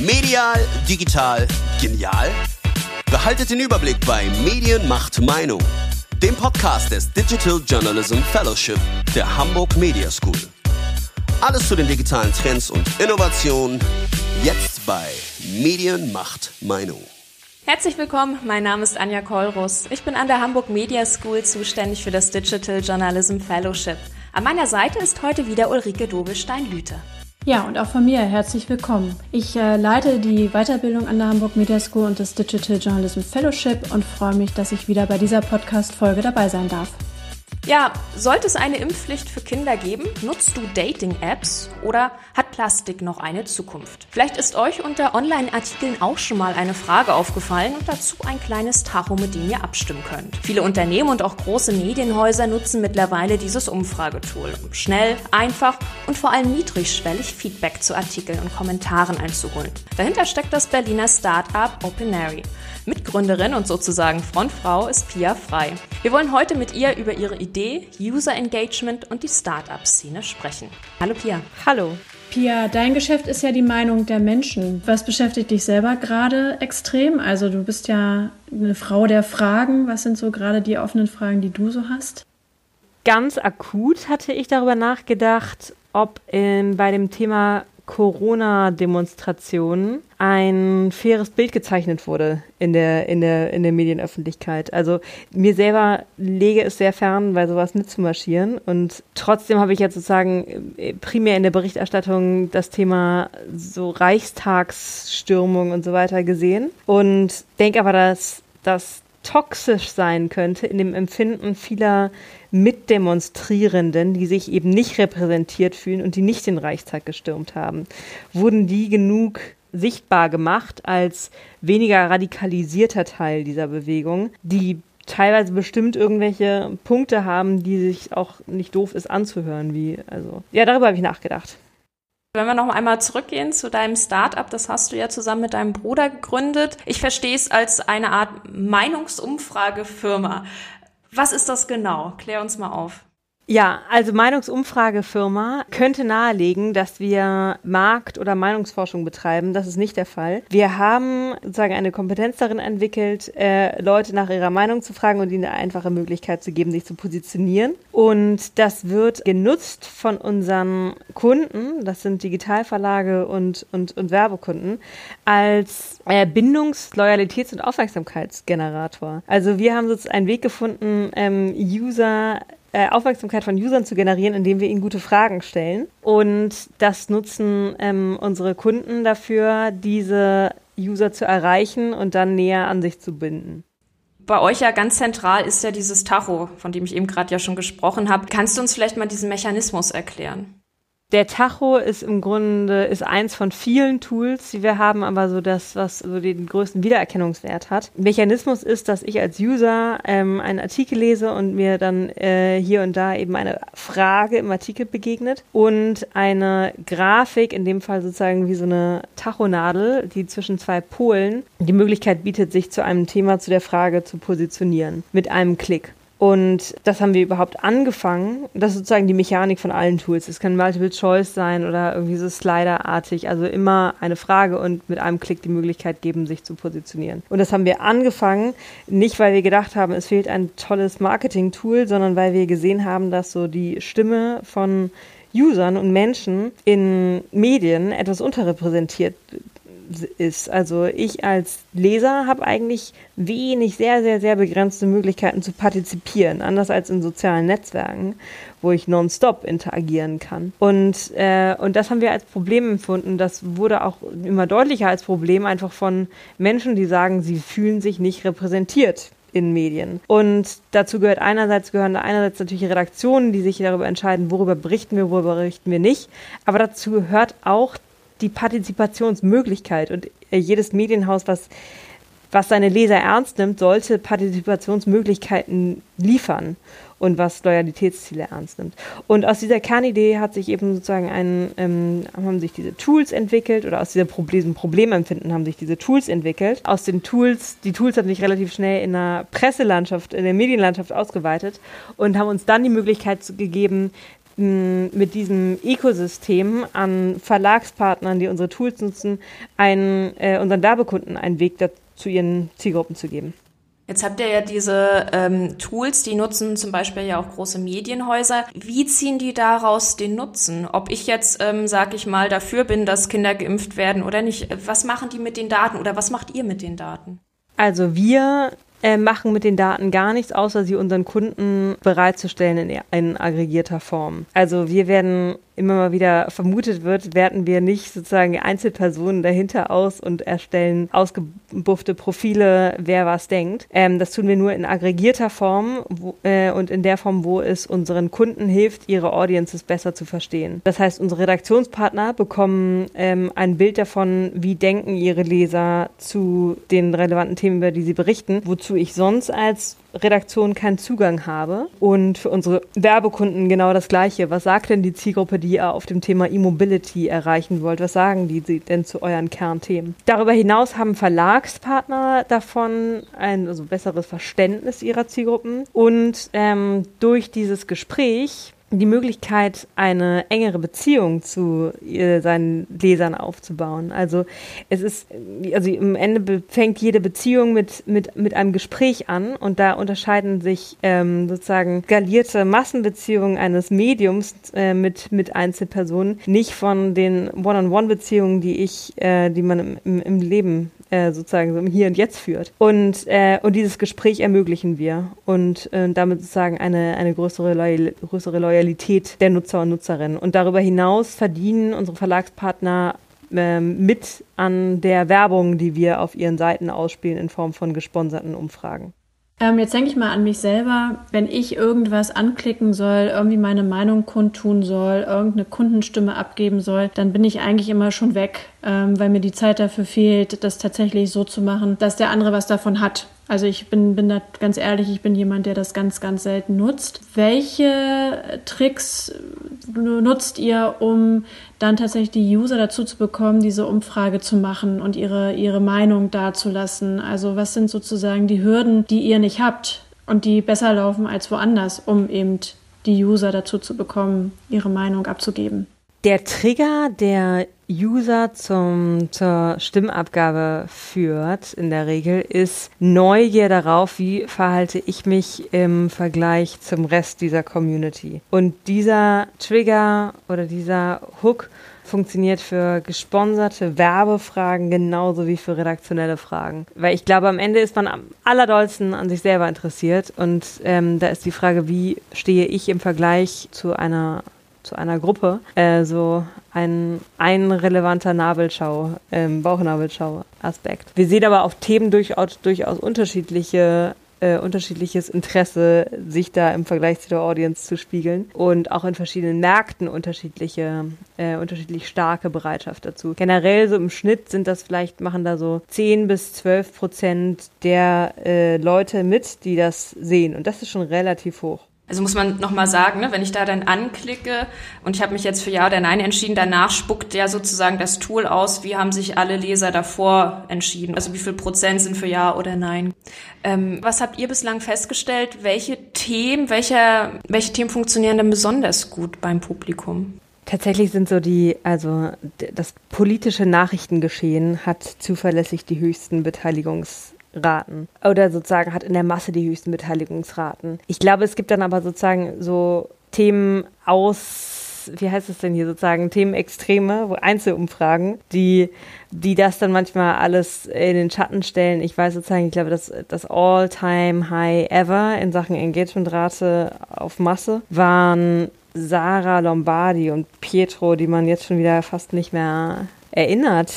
Medial, digital, genial? Behaltet den Überblick bei Medien macht Meinung, dem Podcast des Digital Journalism Fellowship der Hamburg Media School. Alles zu den digitalen Trends und Innovationen jetzt bei Medien macht Meinung. Herzlich willkommen, mein Name ist Anja Kollrus. Ich bin an der Hamburg Media School zuständig für das Digital Journalism Fellowship. An meiner Seite ist heute wieder Ulrike Dobelstein-Lüte. Ja, und auch von mir herzlich willkommen. Ich äh, leite die Weiterbildung an der Hamburg Media School und das Digital Journalism Fellowship und freue mich, dass ich wieder bei dieser Podcast-Folge dabei sein darf. Ja, sollte es eine Impfpflicht für Kinder geben? Nutzt du Dating-Apps oder hat Plastik noch eine Zukunft? Vielleicht ist euch unter Online-Artikeln auch schon mal eine Frage aufgefallen und dazu ein kleines Tacho, mit dem ihr abstimmen könnt. Viele Unternehmen und auch große Medienhäuser nutzen mittlerweile dieses Umfragetool, um schnell, einfach und vor allem niedrigschwellig Feedback zu Artikeln und Kommentaren einzuholen. Dahinter steckt das Berliner Start-up OpenAry. Mitgründerin und sozusagen Frontfrau ist Pia Frei. Wir wollen heute mit ihr über ihre Idee, User Engagement und die Startup-Szene sprechen. Hallo Pia. Hallo. Pia, dein Geschäft ist ja die Meinung der Menschen. Was beschäftigt dich selber gerade extrem? Also du bist ja eine Frau der Fragen. Was sind so gerade die offenen Fragen, die du so hast? Ganz akut hatte ich darüber nachgedacht, ob in, bei dem Thema Corona-Demonstrationen ein faires Bild gezeichnet wurde in der, in, der, in der Medienöffentlichkeit. Also mir selber lege es sehr fern, bei sowas mitzumarschieren. Und trotzdem habe ich jetzt sozusagen äh, primär in der Berichterstattung das Thema so Reichstagsstürmung und so weiter gesehen. Und denke aber, dass das toxisch sein könnte in dem Empfinden vieler Mitdemonstrierenden, die sich eben nicht repräsentiert fühlen und die nicht den Reichstag gestürmt haben, wurden die genug sichtbar gemacht als weniger radikalisierter Teil dieser Bewegung, die teilweise bestimmt irgendwelche Punkte haben, die sich auch nicht doof ist anzuhören, wie also ja, darüber habe ich nachgedacht. Wenn wir noch einmal zurückgehen zu deinem Startup, das hast du ja zusammen mit deinem Bruder gegründet. Ich verstehe es als eine Art Meinungsumfragefirma. Was ist das genau? Klär uns mal auf. Ja, also Meinungsumfragefirma könnte nahelegen, dass wir Markt- oder Meinungsforschung betreiben. Das ist nicht der Fall. Wir haben sozusagen eine Kompetenz darin entwickelt, äh, Leute nach ihrer Meinung zu fragen und ihnen eine einfache Möglichkeit zu geben, sich zu positionieren. Und das wird genutzt von unseren Kunden, das sind Digitalverlage und, und, und Werbekunden, als äh, Bindungs-, Loyalitäts- und Aufmerksamkeitsgenerator. Also wir haben sozusagen einen Weg gefunden, ähm, User äh, Aufmerksamkeit von Usern zu generieren, indem wir ihnen gute Fragen stellen. Und das nutzen ähm, unsere Kunden dafür, diese User zu erreichen und dann näher an sich zu binden. Bei euch ja ganz zentral ist ja dieses Tacho, von dem ich eben gerade ja schon gesprochen habe. Kannst du uns vielleicht mal diesen Mechanismus erklären? Der Tacho ist im Grunde ist eins von vielen Tools, die wir haben, aber so das, was so den größten Wiedererkennungswert hat. Mechanismus ist, dass ich als User ähm, einen Artikel lese und mir dann äh, hier und da eben eine Frage im Artikel begegnet und eine Grafik, in dem Fall sozusagen wie so eine Tachonadel, die zwischen zwei Polen die Möglichkeit bietet, sich zu einem Thema, zu der Frage zu positionieren mit einem Klick. Und das haben wir überhaupt angefangen. Das ist sozusagen die Mechanik von allen Tools. Es kann Multiple Choice sein oder irgendwie so Slider-artig. Also immer eine Frage und mit einem Klick die Möglichkeit geben, sich zu positionieren. Und das haben wir angefangen, nicht weil wir gedacht haben, es fehlt ein tolles Marketing-Tool, sondern weil wir gesehen haben, dass so die Stimme von Usern und Menschen in Medien etwas unterrepräsentiert ist. Also ich als Leser habe eigentlich wenig, sehr, sehr, sehr begrenzte Möglichkeiten zu partizipieren, anders als in sozialen Netzwerken, wo ich nonstop interagieren kann. Und, äh, und das haben wir als Problem empfunden. Das wurde auch immer deutlicher als Problem, einfach von Menschen, die sagen, sie fühlen sich nicht repräsentiert in Medien. Und dazu gehört einerseits gehören einerseits natürlich Redaktionen, die sich darüber entscheiden, worüber berichten wir, worüber berichten wir nicht. Aber dazu gehört auch die Partizipationsmöglichkeit und äh, jedes Medienhaus, was, was seine Leser ernst nimmt, sollte Partizipationsmöglichkeiten liefern und was Loyalitätsziele ernst nimmt. Und aus dieser Kernidee hat sich eben sozusagen ein, ähm, haben sich diese Tools entwickelt oder aus dieser Problem, diesem Problemempfinden haben sich diese Tools entwickelt. Aus den Tools, die Tools haben sich relativ schnell in der Presselandschaft, in der Medienlandschaft ausgeweitet und haben uns dann die Möglichkeit gegeben, mit diesem Ökosystem an Verlagspartnern, die unsere Tools nutzen, einen, äh, unseren Werbekunden einen Weg zu ihren Zielgruppen zu geben. Jetzt habt ihr ja diese ähm, Tools, die nutzen zum Beispiel ja auch große Medienhäuser. Wie ziehen die daraus den Nutzen? Ob ich jetzt, ähm, sag ich mal, dafür bin, dass Kinder geimpft werden oder nicht, was machen die mit den Daten oder was macht ihr mit den Daten? Also wir äh, machen mit den Daten gar nichts, außer sie unseren Kunden bereitzustellen in, in aggregierter Form. Also wir werden immer mal wieder vermutet wird, werten wir nicht sozusagen Einzelpersonen dahinter aus und erstellen ausgebuffte Profile, wer was denkt. Ähm, das tun wir nur in aggregierter Form wo, äh, und in der Form, wo es unseren Kunden hilft, ihre Audiences besser zu verstehen. Das heißt, unsere Redaktionspartner bekommen ähm, ein Bild davon, wie denken ihre Leser zu den relevanten Themen, über die sie berichten, wozu ich sonst als Redaktion keinen Zugang habe. Und für unsere Werbekunden genau das Gleiche. Was sagt denn die Zielgruppe, die ihr auf dem Thema E-Mobility erreichen wollt? Was sagen die denn zu euren Kernthemen? Darüber hinaus haben Verlagspartner davon ein also besseres Verständnis ihrer Zielgruppen. Und ähm, durch dieses Gespräch die Möglichkeit, eine engere Beziehung zu seinen Lesern aufzubauen. Also es ist, also im Ende fängt jede Beziehung mit, mit, mit einem Gespräch an und da unterscheiden sich ähm, sozusagen skalierte Massenbeziehungen eines Mediums äh, mit, mit Einzelpersonen nicht von den One-on-One-Beziehungen, die ich, äh, die man im, im, im Leben äh, sozusagen so im Hier und Jetzt führt. Und, äh, und dieses Gespräch ermöglichen wir und äh, damit sozusagen eine, eine größere, Loyal größere Loyalität der Nutzer und Nutzerinnen. Und darüber hinaus verdienen unsere Verlagspartner ähm, mit an der Werbung, die wir auf ihren Seiten ausspielen in Form von gesponserten Umfragen. Ähm, jetzt denke ich mal an mich selber, wenn ich irgendwas anklicken soll, irgendwie meine Meinung kundtun soll, irgendeine Kundenstimme abgeben soll, dann bin ich eigentlich immer schon weg, ähm, weil mir die Zeit dafür fehlt, das tatsächlich so zu machen, dass der andere was davon hat. Also ich bin, bin da ganz ehrlich, ich bin jemand, der das ganz, ganz selten nutzt. Welche Tricks nutzt ihr, um dann tatsächlich die User dazu zu bekommen, diese Umfrage zu machen und ihre, ihre Meinung dazulassen? Also was sind sozusagen die Hürden, die ihr nicht habt und die besser laufen als woanders, um eben die User dazu zu bekommen, ihre Meinung abzugeben? Der Trigger, der User zum, zur Stimmabgabe führt, in der Regel, ist Neugier darauf, wie verhalte ich mich im Vergleich zum Rest dieser Community. Und dieser Trigger oder dieser Hook funktioniert für gesponserte Werbefragen genauso wie für redaktionelle Fragen. Weil ich glaube, am Ende ist man am allerdollsten an sich selber interessiert und ähm, da ist die Frage, wie stehe ich im Vergleich zu einer zu einer Gruppe äh, so ein, ein relevanter Nabelschau, ähm, Bauchnabelschau-Aspekt. Wir sehen aber auf Themen durchaus, durchaus unterschiedliche äh, unterschiedliches Interesse, sich da im Vergleich zu der Audience zu spiegeln und auch in verschiedenen Märkten unterschiedliche, äh, unterschiedlich starke Bereitschaft dazu. Generell so im Schnitt sind das vielleicht, machen da so 10 bis 12 Prozent der äh, Leute mit, die das sehen und das ist schon relativ hoch. Also muss man nochmal sagen, ne, wenn ich da dann anklicke und ich habe mich jetzt für Ja oder Nein entschieden, danach spuckt ja sozusagen das Tool aus, wie haben sich alle Leser davor entschieden. Also wie viel Prozent sind für Ja oder Nein. Ähm, was habt ihr bislang festgestellt? Welche Themen, welche, welche Themen funktionieren denn besonders gut beim Publikum? Tatsächlich sind so die, also das politische Nachrichtengeschehen hat zuverlässig die höchsten Beteiligungs Raten oder sozusagen hat in der Masse die höchsten Beteiligungsraten. Ich glaube, es gibt dann aber sozusagen so Themen aus, wie heißt es denn hier sozusagen, Themenextreme, wo Einzelumfragen, die, die das dann manchmal alles in den Schatten stellen. Ich weiß sozusagen, ich glaube, das, das All-Time-High ever in Sachen Engagementrate auf Masse waren Sarah Lombardi und Pietro, die man jetzt schon wieder fast nicht mehr erinnert.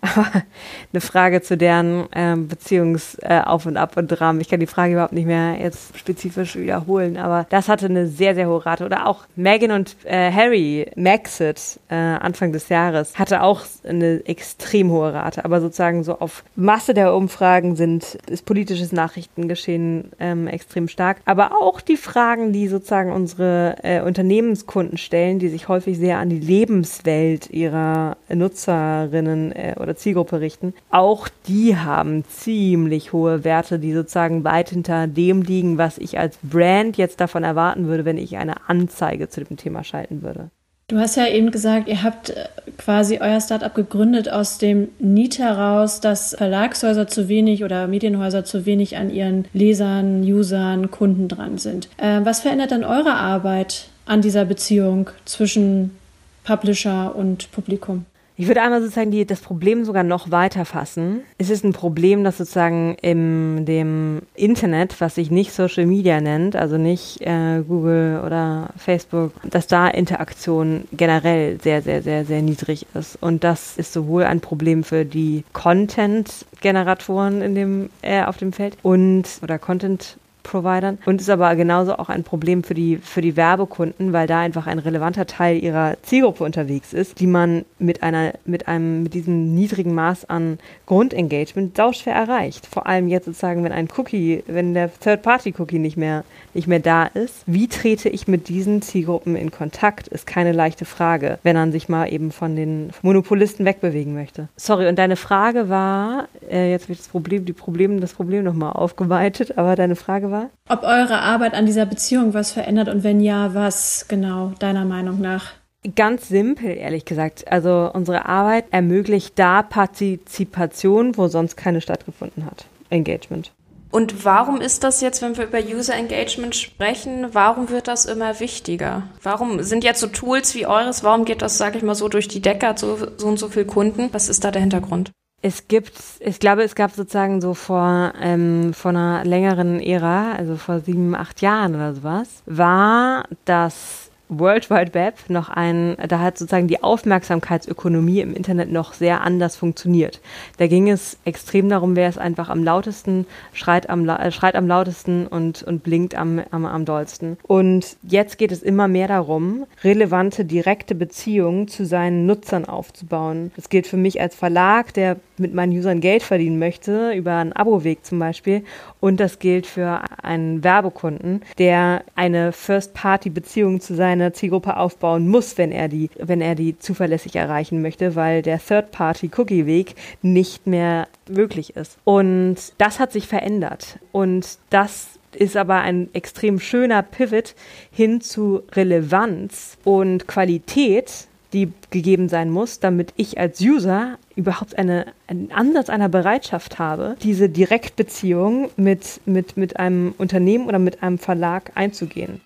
Aber eine Frage zu deren ähm, Beziehungsauf äh, und Ab und Rahmen. Ich kann die Frage überhaupt nicht mehr jetzt spezifisch wiederholen, aber das hatte eine sehr, sehr hohe Rate. Oder auch Meghan und äh, Harry, Maxit, äh, Anfang des Jahres, hatte auch eine extrem hohe Rate. Aber sozusagen so auf Masse der Umfragen sind, ist politisches Nachrichtengeschehen ähm, extrem stark. Aber auch die Fragen, die sozusagen unsere äh, Unternehmenskunden stellen, die sich häufig sehr an die Lebenswelt ihrer Nutzerinnen äh, oder Zielgruppe richten, auch die haben ziemlich hohe Werte, die sozusagen weit hinter dem liegen, was ich als Brand jetzt davon erwarten würde, wenn ich eine Anzeige zu dem Thema schalten würde. Du hast ja eben gesagt, ihr habt äh, quasi euer Startup gegründet aus dem Need heraus, dass Verlagshäuser zu wenig oder Medienhäuser zu wenig an ihren Lesern, Usern, Kunden dran sind. Äh, was verändert dann eure Arbeit an dieser Beziehung zwischen Publisher und Publikum? Ich würde einmal sozusagen die, das Problem sogar noch weiter fassen. Es ist ein Problem, das sozusagen in dem Internet, was sich nicht Social Media nennt, also nicht äh, Google oder Facebook, dass da Interaktion generell sehr, sehr, sehr, sehr niedrig ist. Und das ist sowohl ein Problem für die Content-Generatoren in dem, äh, auf dem Feld und oder Content Providern und ist aber genauso auch ein Problem für die, für die Werbekunden, weil da einfach ein relevanter Teil ihrer Zielgruppe unterwegs ist, die man mit einer, mit einem, mit diesem niedrigen Maß an Grundengagement sauschwer erreicht. Vor allem jetzt sozusagen, wenn ein Cookie, wenn der Third-Party-Cookie nicht mehr, nicht mehr da ist. Wie trete ich mit diesen Zielgruppen in Kontakt, ist keine leichte Frage, wenn man sich mal eben von den Monopolisten wegbewegen möchte. Sorry, und deine Frage war, äh, jetzt wird das Problem, die Problem, das Problem nochmal aufgeweitet, aber deine Frage war? Ob eure Arbeit an dieser Beziehung was verändert und wenn ja, was genau deiner Meinung nach? Ganz simpel, ehrlich gesagt. Also unsere Arbeit ermöglicht da Partizipation, wo sonst keine stattgefunden hat. Engagement. Und warum ist das jetzt, wenn wir über User Engagement sprechen, warum wird das immer wichtiger? Warum sind jetzt so Tools wie eures, warum geht das, sage ich mal, so durch die Decke, hat so, so und so viel Kunden? Was ist da der Hintergrund? Es gibt, ich glaube, es gab sozusagen so vor, ähm, vor einer längeren Ära, also vor sieben, acht Jahren oder sowas, war das World Wide Web noch ein, da hat sozusagen die Aufmerksamkeitsökonomie im Internet noch sehr anders funktioniert. Da ging es extrem darum, wer es einfach am lautesten schreit am, äh, schreit am lautesten und, und blinkt am, am, am dollsten. Und jetzt geht es immer mehr darum, relevante, direkte Beziehungen zu seinen Nutzern aufzubauen. Das gilt für mich als Verlag, der mit meinen Usern Geld verdienen möchte, über einen Abo-Weg zum Beispiel. Und das gilt für einen Werbekunden, der eine First-Party-Beziehung zu seiner Zielgruppe aufbauen muss, wenn er die, wenn er die zuverlässig erreichen möchte, weil der Third-Party-Cookie-Weg nicht mehr möglich ist. Und das hat sich verändert. Und das ist aber ein extrem schöner Pivot hin zu Relevanz und Qualität die gegeben sein muss, damit ich als User überhaupt eine, einen Ansatz einer Bereitschaft habe, diese Direktbeziehung mit, mit, mit einem Unternehmen oder mit einem Verlag einzugehen.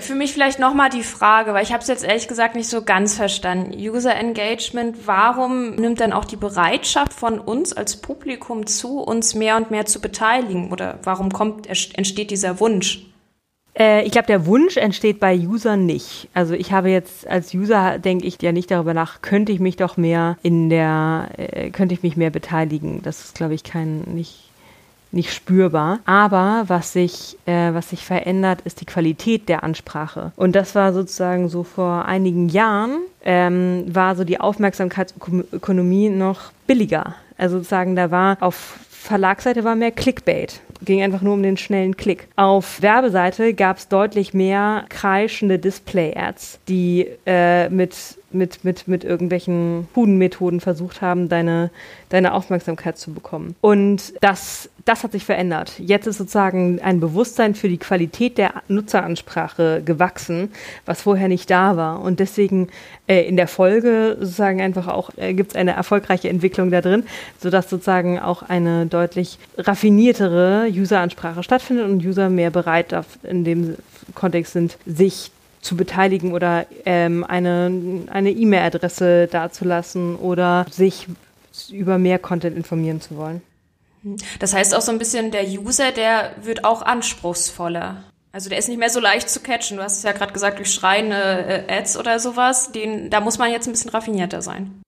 Für mich vielleicht nochmal die Frage, weil ich habe es jetzt ehrlich gesagt nicht so ganz verstanden. User Engagement, warum nimmt dann auch die Bereitschaft von uns als Publikum zu, uns mehr und mehr zu beteiligen? Oder warum kommt, entsteht dieser Wunsch? Äh, ich glaube, der Wunsch entsteht bei Usern nicht. Also ich habe jetzt als User denke ich ja nicht darüber nach, könnte ich mich doch mehr in der, äh, könnte ich mich mehr beteiligen. Das ist, glaube ich, kein nicht nicht spürbar. Aber was sich, äh, was sich verändert, ist die Qualität der Ansprache. Und das war sozusagen so vor einigen Jahren, ähm, war so die Aufmerksamkeitsökonomie noch billiger. Also sozusagen, da war auf Verlagsseite war mehr Clickbait ging einfach nur um den schnellen Klick. Auf Werbeseite gab es deutlich mehr kreischende Display-Ads, die äh, mit mit, mit, mit irgendwelchen Hudenmethoden versucht haben, deine, deine Aufmerksamkeit zu bekommen. Und das, das hat sich verändert. Jetzt ist sozusagen ein Bewusstsein für die Qualität der Nutzeransprache gewachsen, was vorher nicht da war. Und deswegen äh, in der Folge sozusagen einfach auch äh, gibt es eine erfolgreiche Entwicklung da drin, sodass sozusagen auch eine deutlich raffiniertere Useransprache stattfindet und User mehr bereit in dem Kontext sind, sich zu beteiligen oder ähm, eine E-Mail-Adresse dazulassen oder sich über mehr Content informieren zu wollen. Das heißt auch so ein bisschen, der User, der wird auch anspruchsvoller. Also der ist nicht mehr so leicht zu catchen. Du hast es ja gerade gesagt, durch schreiende äh, Ads oder sowas. Den, da muss man jetzt ein bisschen raffinierter sein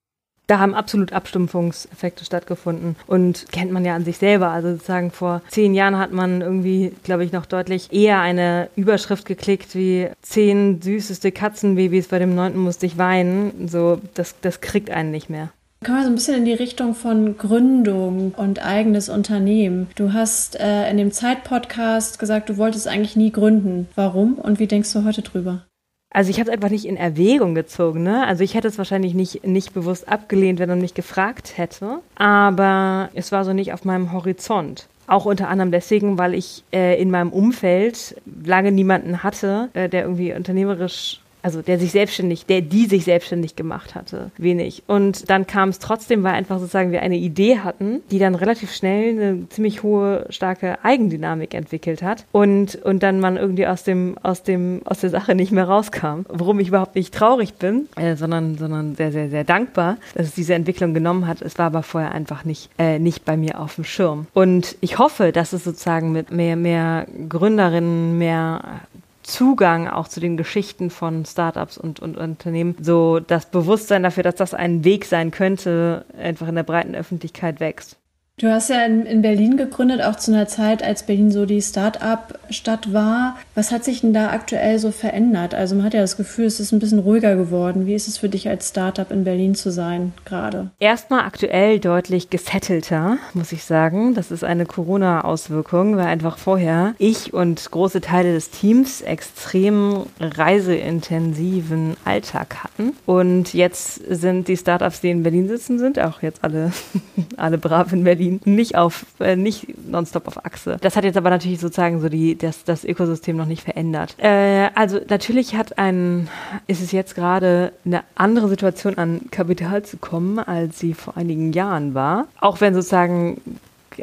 da haben absolut Abstumpfungseffekte stattgefunden und kennt man ja an sich selber. Also sozusagen vor zehn Jahren hat man irgendwie, glaube ich, noch deutlich eher eine Überschrift geklickt wie zehn süßeste Katzenbabys, bei dem neunten musste ich weinen. So, das, das kriegt einen nicht mehr. Kommen wir so ein bisschen in die Richtung von Gründung und eigenes Unternehmen. Du hast äh, in dem Zeit-Podcast gesagt, du wolltest eigentlich nie gründen. Warum und wie denkst du heute drüber? Also ich habe es einfach nicht in Erwägung gezogen. Ne? Also ich hätte es wahrscheinlich nicht, nicht bewusst abgelehnt, wenn er mich gefragt hätte. Aber es war so nicht auf meinem Horizont. Auch unter anderem deswegen, weil ich äh, in meinem Umfeld lange niemanden hatte, äh, der irgendwie unternehmerisch also der sich selbstständig, der die sich selbstständig gemacht hatte, wenig. Und dann kam es trotzdem, weil einfach sozusagen wir eine Idee hatten, die dann relativ schnell eine ziemlich hohe, starke Eigendynamik entwickelt hat und, und dann man irgendwie aus dem, aus dem, aus der Sache nicht mehr rauskam. Worum ich überhaupt nicht traurig bin, äh, sondern, sondern sehr, sehr, sehr dankbar, dass es diese Entwicklung genommen hat. Es war aber vorher einfach nicht, äh, nicht bei mir auf dem Schirm. Und ich hoffe, dass es sozusagen mit mehr, mehr Gründerinnen, mehr Zugang auch zu den Geschichten von Startups und, und Unternehmen, so das Bewusstsein dafür, dass das ein Weg sein könnte, einfach in der breiten Öffentlichkeit wächst. Du hast ja in, in, Berlin gegründet, auch zu einer Zeit, als Berlin so die Start-up-Stadt war. Was hat sich denn da aktuell so verändert? Also man hat ja das Gefühl, es ist ein bisschen ruhiger geworden. Wie ist es für dich als Start-up in Berlin zu sein gerade? Erstmal aktuell deutlich gesettelter, muss ich sagen. Das ist eine Corona-Auswirkung, weil einfach vorher ich und große Teile des Teams extrem reiseintensiven Alltag hatten. Und jetzt sind die Startups, die in Berlin sitzen, sind auch jetzt alle, alle brav in Berlin die nicht auf, äh, nicht nonstop auf Achse. Das hat jetzt aber natürlich sozusagen so die, das, das Ökosystem noch nicht verändert. Äh, also natürlich hat ein, ist es jetzt gerade eine andere Situation an Kapital zu kommen, als sie vor einigen Jahren war. Auch wenn sozusagen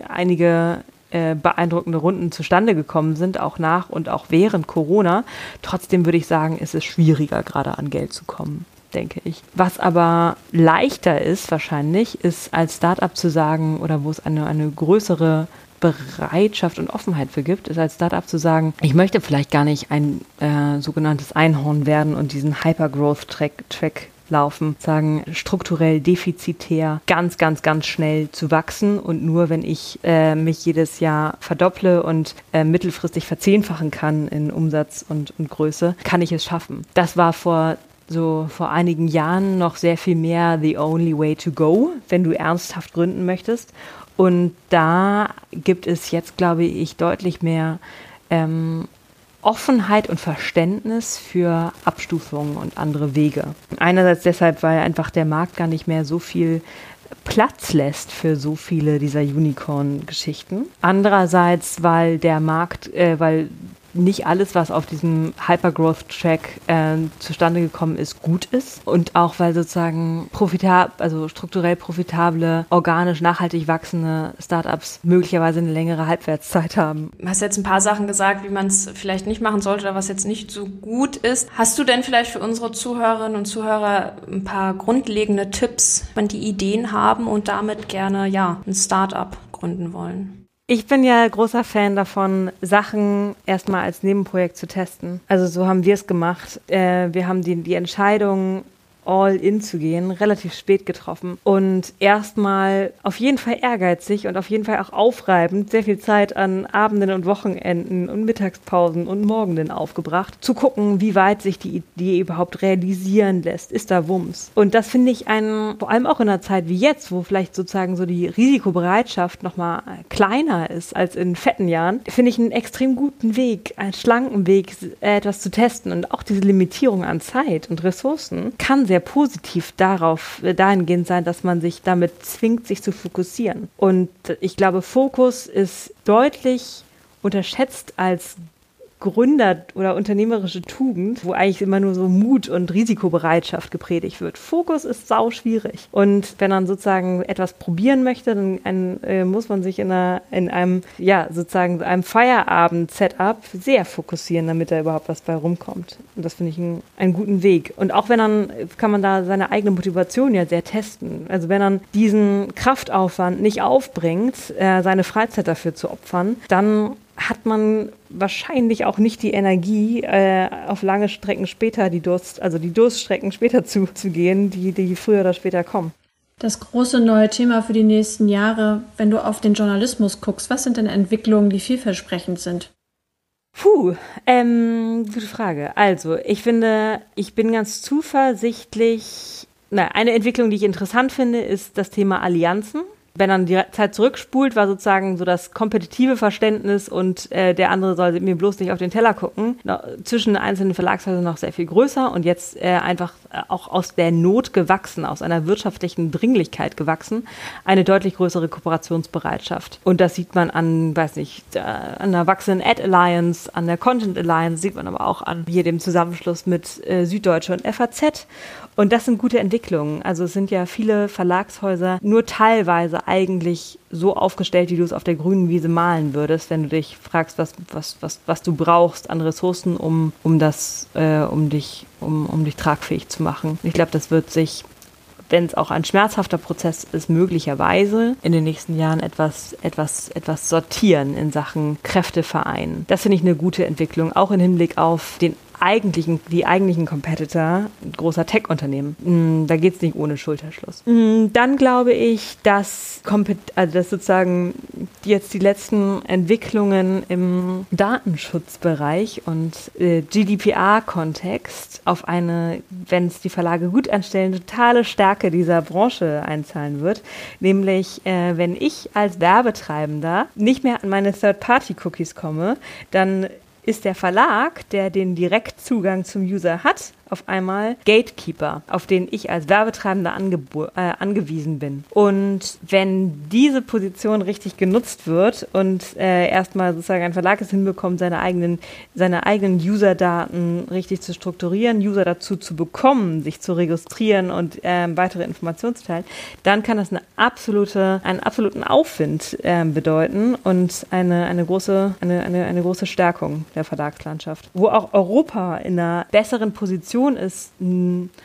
einige äh, beeindruckende Runden zustande gekommen sind, auch nach und auch während Corona. Trotzdem würde ich sagen, ist es schwieriger, gerade an Geld zu kommen denke ich. Was aber leichter ist wahrscheinlich, ist als Startup zu sagen oder wo es eine, eine größere Bereitschaft und Offenheit für gibt, ist als Startup zu sagen, ich möchte vielleicht gar nicht ein äh, sogenanntes Einhorn werden und diesen Hypergrowth-Track Track laufen, sagen strukturell defizitär, ganz, ganz, ganz schnell zu wachsen und nur wenn ich äh, mich jedes Jahr verdopple und äh, mittelfristig verzehnfachen kann in Umsatz und, und Größe, kann ich es schaffen. Das war vor so vor einigen Jahren noch sehr viel mehr the only way to go, wenn du ernsthaft gründen möchtest. Und da gibt es jetzt, glaube ich, deutlich mehr ähm, Offenheit und Verständnis für Abstufungen und andere Wege. Einerseits deshalb, weil einfach der Markt gar nicht mehr so viel Platz lässt für so viele dieser Unicorn-Geschichten. Andererseits, weil der Markt, äh, weil nicht alles, was auf diesem Hypergrowth-Track äh, zustande gekommen ist, gut ist. Und auch weil sozusagen profitab also strukturell profitable, organisch nachhaltig wachsende Startups möglicherweise eine längere Halbwertszeit haben. Du hast jetzt ein paar Sachen gesagt, wie man es vielleicht nicht machen sollte oder was jetzt nicht so gut ist. Hast du denn vielleicht für unsere Zuhörerinnen und Zuhörer ein paar grundlegende Tipps, wenn die Ideen haben und damit gerne ja ein Startup gründen wollen? Ich bin ja großer Fan davon, Sachen erstmal als Nebenprojekt zu testen. Also so haben wir es gemacht. Äh, wir haben die, die Entscheidung all in zu gehen, relativ spät getroffen und erstmal auf jeden Fall ehrgeizig und auf jeden Fall auch aufreibend sehr viel Zeit an Abenden und Wochenenden und Mittagspausen und Morgenden aufgebracht, zu gucken, wie weit sich die Idee überhaupt realisieren lässt. Ist da Wumms? Und das finde ich einen, vor allem auch in einer Zeit wie jetzt, wo vielleicht sozusagen so die Risikobereitschaft nochmal kleiner ist als in fetten Jahren, finde ich einen extrem guten Weg, einen schlanken Weg, etwas zu testen und auch diese Limitierung an Zeit und Ressourcen kann sehr sehr positiv darauf, äh, dahingehend sein, dass man sich damit zwingt, sich zu fokussieren. Und ich glaube, Fokus ist deutlich unterschätzt als Gründer- oder unternehmerische Tugend, wo eigentlich immer nur so Mut und Risikobereitschaft gepredigt wird. Fokus ist sau schwierig. Und wenn man sozusagen etwas probieren möchte, dann ein, äh, muss man sich in, einer, in einem, ja, sozusagen einem Feierabend-Setup sehr fokussieren, damit da überhaupt was bei rumkommt. Und das finde ich einen, einen guten Weg. Und auch wenn dann, kann man da seine eigene Motivation ja sehr testen. Also wenn man diesen Kraftaufwand nicht aufbringt, äh, seine Freizeit dafür zu opfern, dann hat man wahrscheinlich auch nicht die Energie, äh, auf lange Strecken später die Durst, also die Durststrecken später zu, zu gehen, die, die früher oder später kommen. Das große neue Thema für die nächsten Jahre, wenn du auf den Journalismus guckst, was sind denn Entwicklungen, die vielversprechend sind? Puh, ähm, gute Frage. Also, ich finde, ich bin ganz zuversichtlich. Na, eine Entwicklung, die ich interessant finde, ist das Thema Allianzen wenn man die Zeit zurückspult, war sozusagen so das kompetitive Verständnis und äh, der andere soll mir bloß nicht auf den Teller gucken, noch, zwischen einzelnen Verlagshäusern noch sehr viel größer und jetzt äh, einfach äh, auch aus der Not gewachsen, aus einer wirtschaftlichen Dringlichkeit gewachsen, eine deutlich größere Kooperationsbereitschaft. Und das sieht man an, weiß nicht, äh, an der wachsenden Ad Alliance, an der Content Alliance, sieht man aber auch an hier dem Zusammenschluss mit äh, Süddeutsche und FAZ. Und das sind gute Entwicklungen. Also es sind ja viele Verlagshäuser nur teilweise eigentlich so aufgestellt, wie du es auf der grünen Wiese malen würdest, wenn du dich fragst, was, was, was, was du brauchst an Ressourcen, um, um das, äh, um dich, um, um dich tragfähig zu machen. Ich glaube, das wird sich wenn es auch ein schmerzhafter Prozess ist, möglicherweise in den nächsten Jahren etwas, etwas, etwas sortieren in Sachen Kräfteverein. Das finde ich eine gute Entwicklung, auch im Hinblick auf den eigentlichen, die eigentlichen Competitor, großer Tech-Unternehmen. Mm, da geht es nicht ohne Schulterschluss. Mm, dann glaube ich, dass, also dass sozusagen jetzt die letzten Entwicklungen im Datenschutzbereich und äh, GDPR-Kontext auf eine, wenn es die Verlage gut anstellen, totale Stärke dieser Branche einzahlen wird. Nämlich, äh, wenn ich als Werbetreibender nicht mehr an meine Third-Party-Cookies komme, dann ist der Verlag, der den Direktzugang zum User hat, auf einmal Gatekeeper, auf den ich als Werbetreibender äh, angewiesen bin. Und wenn diese Position richtig genutzt wird und äh, erstmal sozusagen ein Verlag es hinbekommt, seine eigenen, seine eigenen User-Daten richtig zu strukturieren, User dazu zu bekommen, sich zu registrieren und äh, weitere Informationen zu teilen, dann kann das eine absolute, einen absoluten Aufwind äh, bedeuten und eine, eine, große, eine, eine, eine große Stärkung der Verlagslandschaft. Wo auch Europa in einer besseren Position Position ist,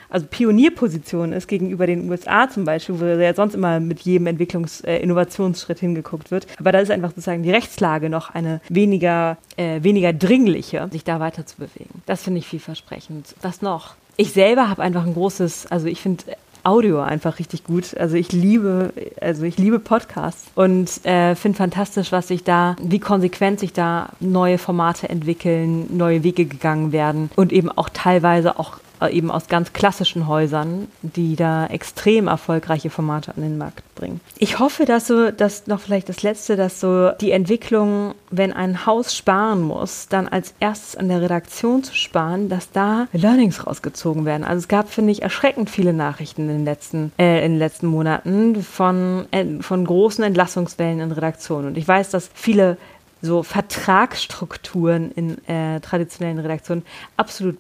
also Pionierposition ist gegenüber den USA zum Beispiel, wo ja sonst immer mit jedem Entwicklungs-, äh, Innovationsschritt hingeguckt wird. Aber da ist einfach sozusagen die Rechtslage noch eine weniger, äh, weniger dringliche, sich da weiter zu bewegen. Das finde ich vielversprechend. Was noch? Ich selber habe einfach ein großes, also ich finde Audio einfach richtig gut. Also ich liebe, also ich liebe Podcasts und äh, finde fantastisch, was sich da, wie konsequent sich da neue Formate entwickeln, neue Wege gegangen werden und eben auch teilweise auch eben aus ganz klassischen Häusern, die da extrem erfolgreiche Formate an den Markt bringen. Ich hoffe, dass so, dass noch vielleicht das Letzte, dass so die Entwicklung, wenn ein Haus sparen muss, dann als erstes an der Redaktion zu sparen, dass da Learnings rausgezogen werden. Also es gab, finde ich, erschreckend viele Nachrichten in den letzten, äh, in den letzten Monaten von, äh, von großen Entlassungswellen in Redaktionen. Und ich weiß, dass viele so Vertragsstrukturen in äh, traditionellen Redaktionen absolut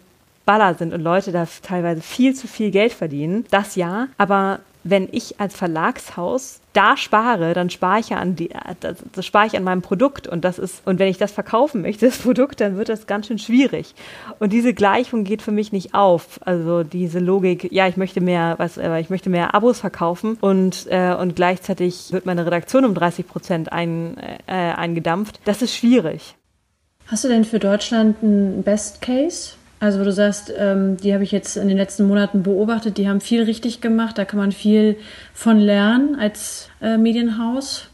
Baller sind und Leute da teilweise viel zu viel Geld verdienen. Das ja, aber wenn ich als Verlagshaus da spare, dann spare ich ja an die, das, das spare ich an meinem Produkt und das ist, und wenn ich das verkaufen möchte, das Produkt, dann wird das ganz schön schwierig. Und diese Gleichung geht für mich nicht auf. Also diese Logik, ja, ich möchte mehr, was, ich möchte mehr Abos verkaufen und, äh, und gleichzeitig wird meine Redaktion um 30 Prozent ein, äh, eingedampft. Das ist schwierig. Hast du denn für Deutschland einen Best Case? Also, wo du sagst, ähm, die habe ich jetzt in den letzten Monaten beobachtet, die haben viel richtig gemacht, da kann man viel von lernen als äh, Medienhaus.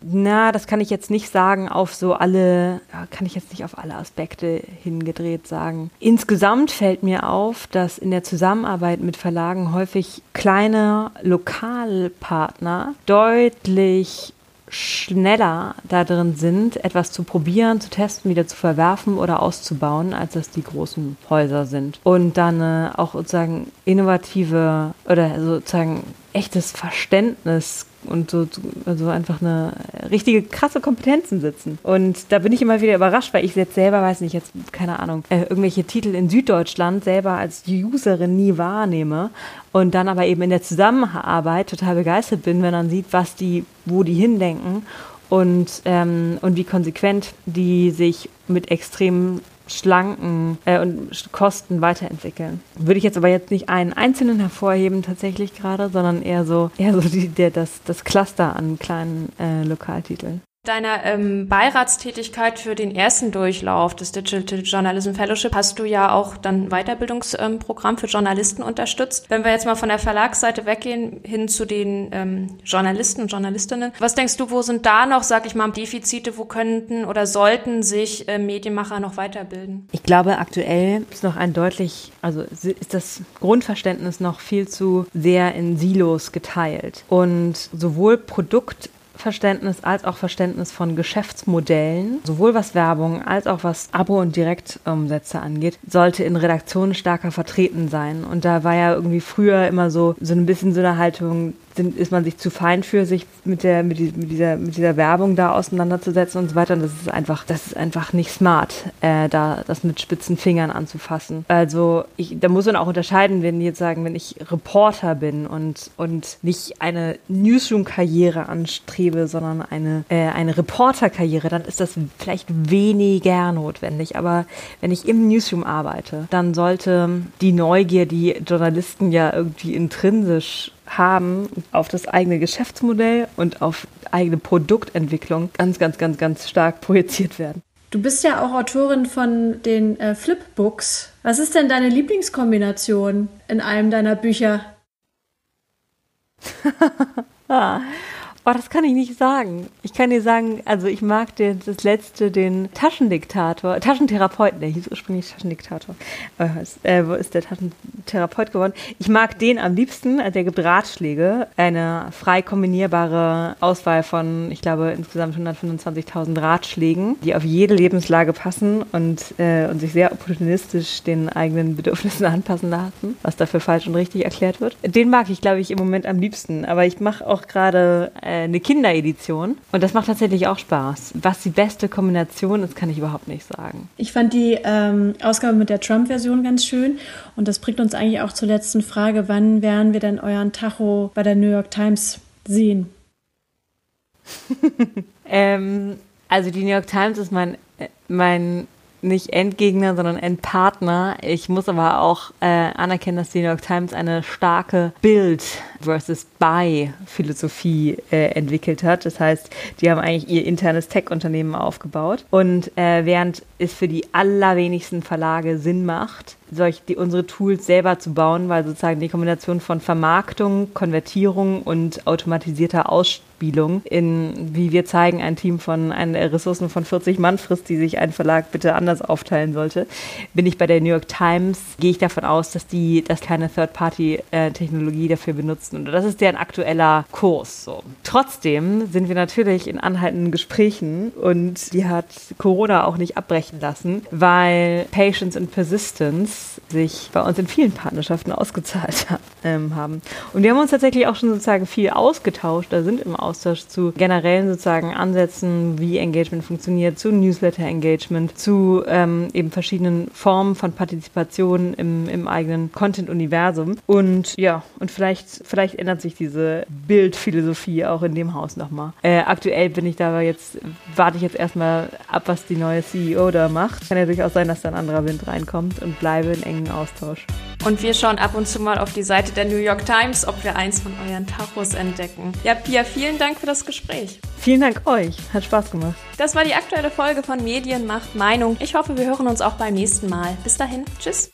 Na, das kann ich jetzt nicht sagen auf so alle, kann ich jetzt nicht auf alle Aspekte hingedreht sagen. Insgesamt fällt mir auf, dass in der Zusammenarbeit mit Verlagen häufig kleine Lokalpartner deutlich schneller da drin sind, etwas zu probieren, zu testen, wieder zu verwerfen oder auszubauen, als das die großen Häuser sind. Und dann äh, auch sozusagen innovative oder sozusagen echtes Verständnis und so also einfach eine richtige krasse Kompetenzen sitzen. Und da bin ich immer wieder überrascht, weil ich jetzt selber weiß nicht, jetzt keine Ahnung, äh, irgendwelche Titel in Süddeutschland selber als Userin nie wahrnehme und dann aber eben in der Zusammenarbeit total begeistert bin, wenn man sieht, was die, wo die hindenken und, ähm, und wie konsequent die sich mit extremen schlanken äh, und Kosten weiterentwickeln. Würde ich jetzt aber jetzt nicht einen einzelnen hervorheben tatsächlich gerade, sondern eher so eher so die, der, das, das Cluster an kleinen äh, Lokaltiteln. Deiner ähm, Beiratstätigkeit für den ersten Durchlauf des Digital Journalism Fellowship hast du ja auch dann Weiterbildungsprogramm ähm, für Journalisten unterstützt. Wenn wir jetzt mal von der Verlagsseite weggehen hin zu den ähm, Journalisten und Journalistinnen, was denkst du, wo sind da noch, sag ich mal, Defizite, wo könnten oder sollten sich äh, Medienmacher noch weiterbilden? Ich glaube, aktuell ist noch ein deutlich, also ist das Grundverständnis noch viel zu sehr in Silos geteilt und sowohl Produkt Verständnis als auch Verständnis von Geschäftsmodellen, sowohl was Werbung als auch was Abo- und Direktumsätze angeht, sollte in Redaktionen stärker vertreten sein. Und da war ja irgendwie früher immer so, so ein bisschen so eine Haltung, sind, ist man sich zu fein für, sich mit, der, mit, die, mit, dieser, mit dieser Werbung da auseinanderzusetzen und so weiter. Und das ist einfach, das ist einfach nicht smart, äh, da das mit spitzen Fingern anzufassen. Also ich, da muss man auch unterscheiden, wenn jetzt sagen, wenn ich Reporter bin und, und nicht eine Newsroom-Karriere anstrebe, sondern eine, äh, eine Reporter-Karriere, dann ist das vielleicht weniger notwendig. Aber wenn ich im Newsroom arbeite, dann sollte die Neugier, die Journalisten ja irgendwie intrinsisch haben auf das eigene Geschäftsmodell und auf eigene Produktentwicklung ganz, ganz, ganz, ganz stark projiziert werden. Du bist ja auch Autorin von den äh, Flipbooks. Was ist denn deine Lieblingskombination in einem deiner Bücher? ah, Oh, das kann ich nicht sagen. Ich kann dir sagen, also ich mag den, das letzte, den Taschendiktator, Taschentherapeuten, der hieß ursprünglich Taschendiktator. Äh, wo ist der Taschentherapeut geworden? Ich mag den am liebsten, also der gibt Ratschläge. Eine frei kombinierbare Auswahl von, ich glaube, insgesamt 125.000 Ratschlägen, die auf jede Lebenslage passen und, äh, und sich sehr opportunistisch den eigenen Bedürfnissen anpassen lassen, was dafür falsch und richtig erklärt wird. Den mag ich, glaube ich, im Moment am liebsten. Aber ich mache auch gerade äh, eine Kinderedition. Und das macht tatsächlich auch Spaß. Was die beste Kombination ist, kann ich überhaupt nicht sagen. Ich fand die ähm, Ausgabe mit der Trump-Version ganz schön. Und das bringt uns eigentlich auch zur letzten Frage. Wann werden wir denn euren Tacho bei der New York Times sehen? ähm, also die New York Times ist mein, äh, mein nicht Endgegner, sondern Endpartner. Ich muss aber auch äh, anerkennen, dass die New York Times eine starke Bild versus Buy Philosophie äh, entwickelt hat. Das heißt, die haben eigentlich ihr internes Tech-Unternehmen aufgebaut. Und äh, während es für die allerwenigsten Verlage Sinn macht, solch die unsere Tools selber zu bauen, weil sozusagen die Kombination von Vermarktung, Konvertierung und automatisierter Ausspielung in, wie wir zeigen, ein Team von ein, Ressourcen von 40 Mann frisst, die sich ein Verlag bitte anders aufteilen sollte, bin ich bei der New York Times, gehe ich davon aus, dass die das keine Third-Party-Technologie äh, dafür benutzen. Und das ist deren aktueller Kurs. So. Trotzdem sind wir natürlich in anhaltenden Gesprächen und die hat Corona auch nicht abbrechen lassen, weil Patience and Persistence sich bei uns in vielen Partnerschaften ausgezahlt ähm, haben. Und wir haben uns tatsächlich auch schon sozusagen viel ausgetauscht, da sind im Austausch zu generellen sozusagen Ansätzen, wie Engagement funktioniert, zu Newsletter-Engagement, zu ähm, eben verschiedenen Formen von Partizipation im, im eigenen Content-Universum. Und ja, und vielleicht, vielleicht ändert sich diese Bildphilosophie auch in dem Haus nochmal. Äh, aktuell bin ich da jetzt, warte ich jetzt erstmal ab, was die neue CEO da macht. Kann ja durchaus sein, dass da ein anderer Wind reinkommt und bleibe in engen Austausch. Und wir schauen ab und zu mal auf die Seite der New York Times, ob wir eins von euren Tachos entdecken. Ja, Pia, vielen Dank für das Gespräch. Vielen Dank euch. Hat Spaß gemacht. Das war die aktuelle Folge von Medien macht Meinung. Ich hoffe, wir hören uns auch beim nächsten Mal. Bis dahin. Tschüss.